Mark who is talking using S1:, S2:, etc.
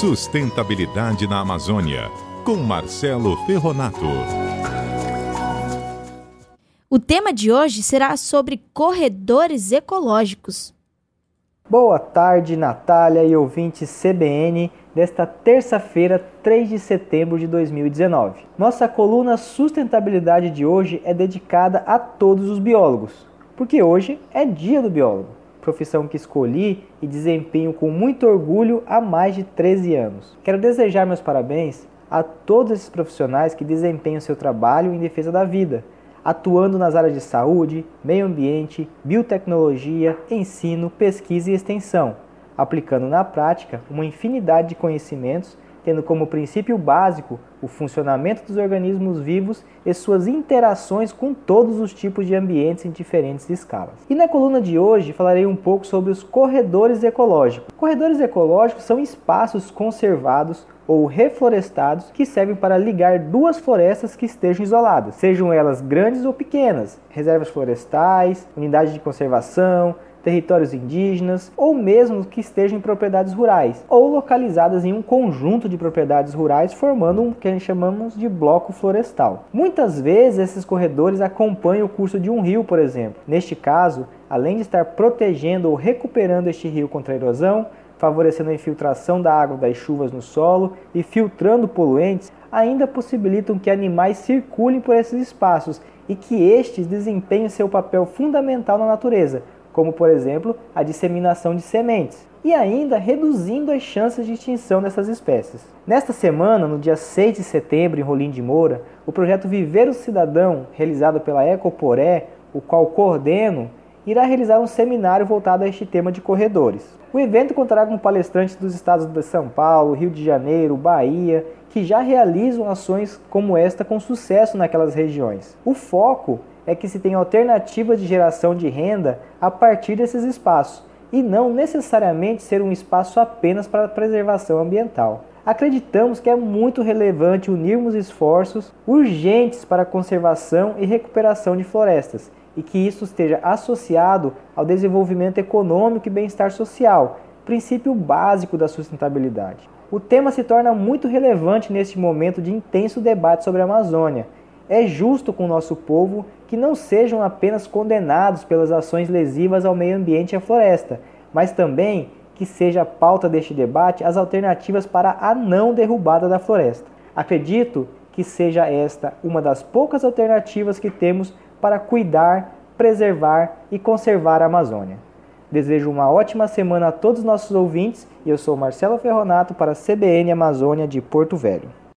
S1: Sustentabilidade na Amazônia, com Marcelo Ferronato.
S2: O tema de hoje será sobre corredores ecológicos.
S3: Boa tarde, Natália e ouvintes CBN desta terça-feira, 3 de setembro de 2019. Nossa coluna Sustentabilidade de hoje é dedicada a todos os biólogos, porque hoje é Dia do Biólogo, profissão que escolhi e desempenho com muito orgulho há mais de 13 anos. Quero desejar meus parabéns a todos esses profissionais que desempenham seu trabalho em defesa da vida atuando nas áreas de saúde, meio ambiente, biotecnologia, ensino, pesquisa e extensão, aplicando na prática uma infinidade de conhecimentos, tendo como princípio básico o funcionamento dos organismos vivos e suas interações com todos os tipos de ambientes em diferentes escalas. E na coluna de hoje falarei um pouco sobre os corredores ecológicos. Corredores ecológicos são espaços conservados ou reflorestados que servem para ligar duas florestas que estejam isoladas, sejam elas grandes ou pequenas, reservas florestais, unidades de conservação, territórios indígenas ou mesmo que estejam em propriedades rurais ou localizadas em um conjunto de propriedades rurais formando um que chamamos de bloco florestal. Muitas vezes esses corredores acompanham o curso de um rio, por exemplo. Neste caso, além de estar protegendo ou recuperando este rio contra a erosão, favorecendo a infiltração da água das chuvas no solo e filtrando poluentes, ainda possibilitam que animais circulem por esses espaços e que estes desempenhem seu papel fundamental na natureza, como por exemplo a disseminação de sementes, e ainda reduzindo as chances de extinção dessas espécies. Nesta semana, no dia 6 de setembro, em Rolim de Moura, o projeto Viver o Cidadão, realizado pela Ecoporé, o qual coordeno, irá realizar um seminário voltado a este tema de corredores. O evento contará com palestrantes dos estados de São Paulo, Rio de Janeiro, Bahia, que já realizam ações como esta com sucesso naquelas regiões. O foco é que se tenha alternativas de geração de renda a partir desses espaços e não necessariamente ser um espaço apenas para preservação ambiental. Acreditamos que é muito relevante unirmos esforços urgentes para a conservação e recuperação de florestas e que isso esteja associado ao desenvolvimento econômico e bem-estar social, princípio básico da sustentabilidade. O tema se torna muito relevante neste momento de intenso debate sobre a Amazônia. É justo com o nosso povo que não sejam apenas condenados pelas ações lesivas ao meio ambiente e à floresta, mas também que seja pauta deste debate as alternativas para a não derrubada da floresta. Acredito que seja esta uma das poucas alternativas que temos para cuidar, preservar e conservar a Amazônia. Desejo uma ótima semana a todos os nossos ouvintes e eu sou Marcelo Ferronato para a CBN Amazônia de Porto Velho.